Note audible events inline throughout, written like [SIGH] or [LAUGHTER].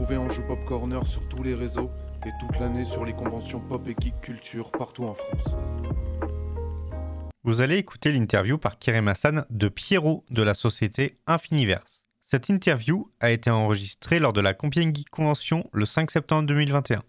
en sur tous les réseaux et toute l'année sur les conventions pop et geek culture partout en France. Vous allez écouter l'interview par Kerem de Pierrot de la société Infiniverse. Cette interview a été enregistrée lors de la Compiègne Geek Convention le 5 septembre 2021.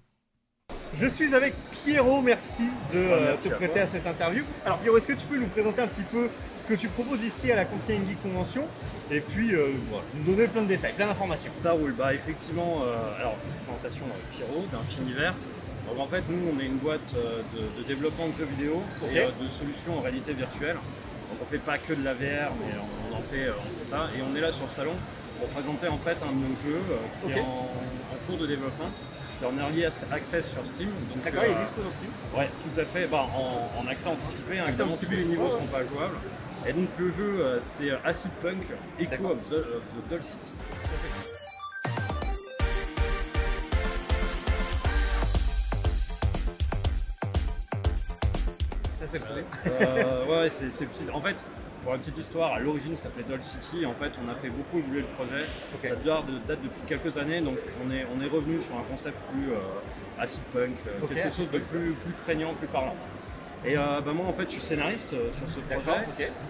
Je suis avec Pierrot, merci de euh, merci te à prêter à cette interview. Alors Pierrot, est-ce que tu peux nous présenter un petit peu ce que tu proposes ici à la Compiègne Geek Convention et puis euh, voilà, nous donner plein de détails, plein d'informations Ça roule, bah effectivement, euh, alors présentation euh, Pierrot d'Infiniverse. Donc en fait nous on est une boîte euh, de, de développement de jeux vidéo Ok. et euh, de solutions en réalité virtuelle. Donc on fait pas que de la VR mais on, on en fait, euh, on fait ça et on est là sur le salon pour présenter en fait un de nos jeux euh, qui est en, en cours de développement, qui est en early access sur Steam. D'accord, il euh, est dispo sur Steam Ouais, tout à fait. Bah, en, en accès anticipé, hein, Accès anticipé. tous les niveaux ne sont pas jouables. Et donc le jeu, euh, c'est euh, Acid Punk, Echo of the, of the Doll City. Ça c'est. Euh, ouais, ouais, c'est, c'est- c'est- En fait, pour une petite histoire, à l'origine ça s'appelait Doll City. En fait, on a fait beaucoup évoluer le projet. Ça date, de- date depuis quelques années. Donc on est, on est revenu sur un concept plus euh, acid punk, euh, quelque acid chose de plus, plus prégnant, plus parlant. Et euh, bah, moi en fait je suis scénariste sur ce projet.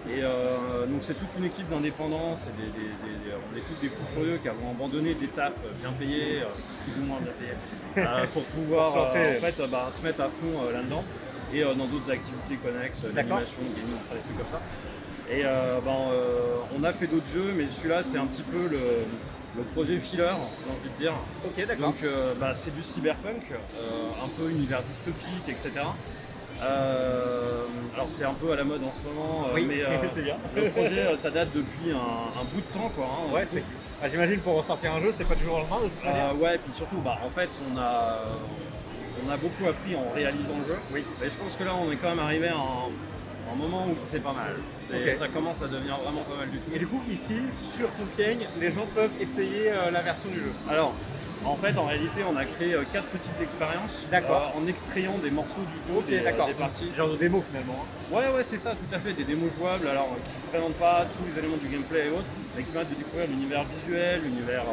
Et euh, donc c'est toute une équipe d'indépendants, c'est des, des- des- des- on est tous des fous furieux qui avons abandonné des tafs bien payés, plus ou moins bien payés, euh, [LAUGHS] pour pouvoir en fait, bah, se mettre à fond là-dedans et dans d'autres activités connexes, l'animation, le gaming, des trucs comme ça. Et euh, ben, euh, on a fait d'autres jeux, mais celui-là c'est un petit peu le, le projet filler, j'ai envie de dire. Ok, d'accord. Donc euh, bah, c'est du cyberpunk, un peu univers dystopique, etc. Euh, alors c'est un peu à la mode en ce moment, Oui, mais [LAUGHS] euh, c'est bien. le projet ça date depuis un, un bout de temps quoi. hein. Ouais, c'est. Ah, J'imagine pour ressortir un jeu, c'est pas toujours le main de toute manière. Euh, ouais, puis surtout, bah, en fait, on a, on a beaucoup appris en réalisant le jeu. Oui. Et je pense que là, on est quand même arrivé à un, un moment où c'est pas mal. Ça commence à devenir vraiment pas mal du tout. Et du coup, ici, sur Compiègne, les gens peuvent essayer euh, la version du jeu. Alors, en fait, en réalité, on a créé euh, quatre petites expériences euh, en extrayant des morceaux du jeu, Ok, des, d'accord. des parties. Genre de démo finalement. hein. Ouais, ouais, c'est ça, tout à fait. Des démos jouables, alors euh, qui ne présentent pas tous les éléments du gameplay et autres, mais qui permettent de découvrir l'univers visuel, l'univers.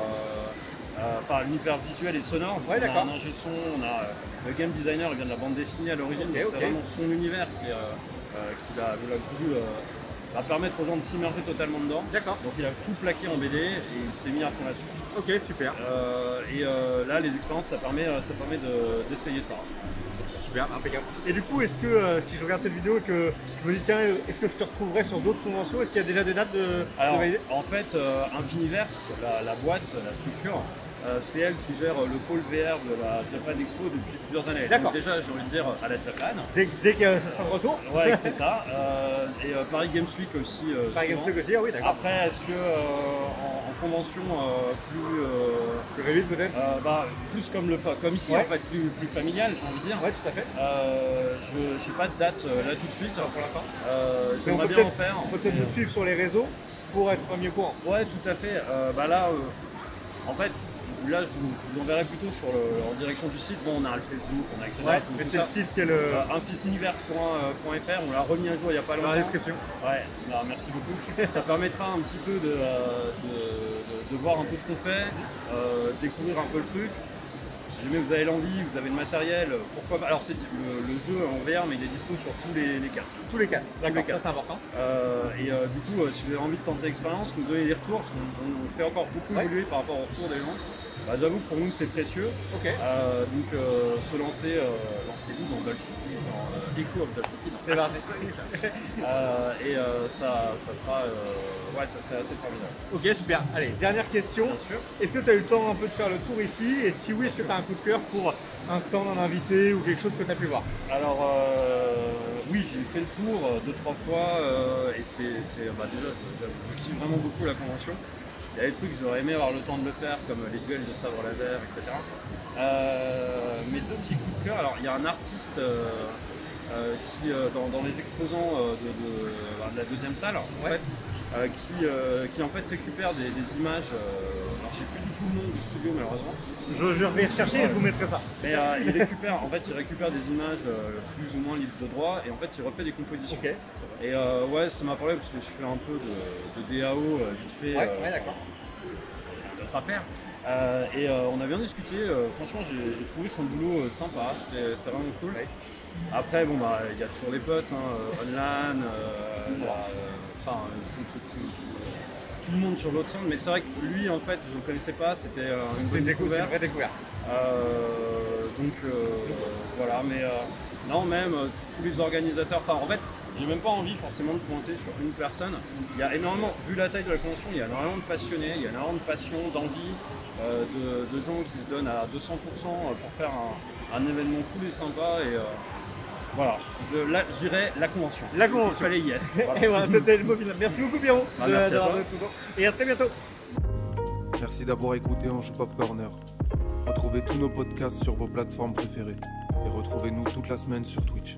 Euh, euh, enfin, l'univers visuel et sonore. Ouais, on a un ingé son, on a euh, le game designer, il vient de la bande dessinée à l'origine, donc c'est vraiment son univers qui, euh, euh, qui a, il a voulu va permettre aux gens de s'immerger totalement dedans. D'accord. Donc il a tout plaqué en BD et il s'est mis à fond là-dessus. Ok, super. Euh, et euh, là, les expériences, ça permet, ça permet de- d'essayer ça. Super, impeccable. Et du coup, est-ce que euh, si je regarde cette vidéo et que je me dis, tiens, est-ce que je te retrouverai sur d'autres conventions? Est-ce qu'il y a déjà des dates de, Alors, en fait, Infiniverse, la, la boîte, la structure, c'est elle qui gère euh, le pôle VR de la Japan Expo depuis plusieurs années. D'accord. Déjà, j'ai envie de dire à la Japan. Dès, dès que ça sera de retour Ouais, c'est ça. Euh, et euh, Paris Games Week aussi. euh, Par Game souvent. Freak aussi, ah oui, d'accord. Après, est-ce que euh, en, en convention euh, plus, euh, Plus vite peut-être? euh, bah, plus comme le comme ici Ouais. en fait, plus, plus familial, j'ai envie de dire. Ouais, tout à fait. Euh, je n'ai pas de date euh, là tout de suite. Pour l'instant. Euh, J'aimerais bien en faire. On peut peut-être nous suivre sur les réseaux pour être mieux courant. Ouais, tout à fait. Euh, bah là, euh, en fait, là, je vous, enverrai plutôt sur le, en direction du site. Bon, on a le Facebook, on a etc. Ouais, mais c'est le site qui est le. Euh, infisuniverse.fr, on l'a remis à jour il n'y a pas dans longtemps. la description. Ouais, bah, merci beaucoup. [LAUGHS] Ça permettra un petit peu de, euh, de, de- de voir un peu ce qu'on fait, euh, découvrir un peu le truc. Si jamais vous avez l'envie, vous avez le matériel, pourquoi pas. Alors, c'est le, le jeu en VR, mais il est dispo sur tous les, les casques. Tous les casques. D'accord, ça c'est important. Euh, et euh, du coup, euh, si vous avez envie de tenter l'expérience, nous donner des retours, parce qu'on on fait encore beaucoup Ouais. évoluer par rapport aux retours des gens. Bah, J'avoue que pour nous c'est précieux. Euh, donc euh, se lancer, euh, lancez-vous dans Doll City, dans Echo of Doll City. C'est parti. Punk. Euh, et ça, ça sera, ouais, ça serait assez formidable. Ok, super. Allez, dernière question. Est-ce que tu as eu le temps un peu de faire le tour ici? Et si oui, est-ce que tu as un coup de cœur pour un stand, un invité ou quelque chose que tu as pu voir? Alors oui, j'ai fait le tour deux trois fois et c'est, bah, déjà, je, je kiffe vraiment beaucoup la convention. Il y a des trucs que j'aurais aimé avoir le temps de le faire, comme les duels de sabre laser, etc. Euh, mes deux petits coups de cœur. Alors il y a un artiste euh, euh, qui, dans, dans les exposants de, de- de la deuxième salle, en Ouais. fait, euh, qui, euh, qui en fait récupère des, des images. euh, alors j'ai plus du tout le nom du studio malheureusement. je, je vais rechercher et je vous mettrai ça. Mais il récupère, en fait, il récupère des images plus ou moins libres de droit et en fait, il refait des compositions. Et ouais, ça m'a parlé parce que je fais un peu de, de DAO vite fait. Ouais, ouais, d'accord. j'ai d'autres à faire. Euh, et euh, on a bien discuté, euh, franchement j'ai trouvé son boulot sympa, c'était vraiment cool. Après bon bah il y a toujours les potes, hein, online, euh, tout, tout- tout- tout- tout le monde sur l'autre centre, mais c'est vrai que lui en fait je ne le connaissais pas, c'était euh, une bonne découverte. vraie découverte. Euh, donc euh, voilà, mais euh, non, même tous les organisateurs, enfin en fait, j'ai même pas envie forcément de pointer sur une personne. Il y a énormément, vu la taille de la convention, il y a énormément de passionnés, il y a énormément de passion, d'envie, euh, de, de gens qui se donnent à 200% pour faire un, un événement cool et sympa. Et euh, voilà, je, là, je dirais la convention. La convention. Il fallait y être. [LAUGHS] Voilà. Et voilà, c'était le mot final. Merci beaucoup, Pierrot, Bah, de- merci à d'avoir toi. Et à très bientôt. Merci d'avoir écouté Anjou Pop Corner. Retrouvez tous nos podcasts sur vos plateformes préférées. Et retrouvez-nous toute la semaine sur Twitch.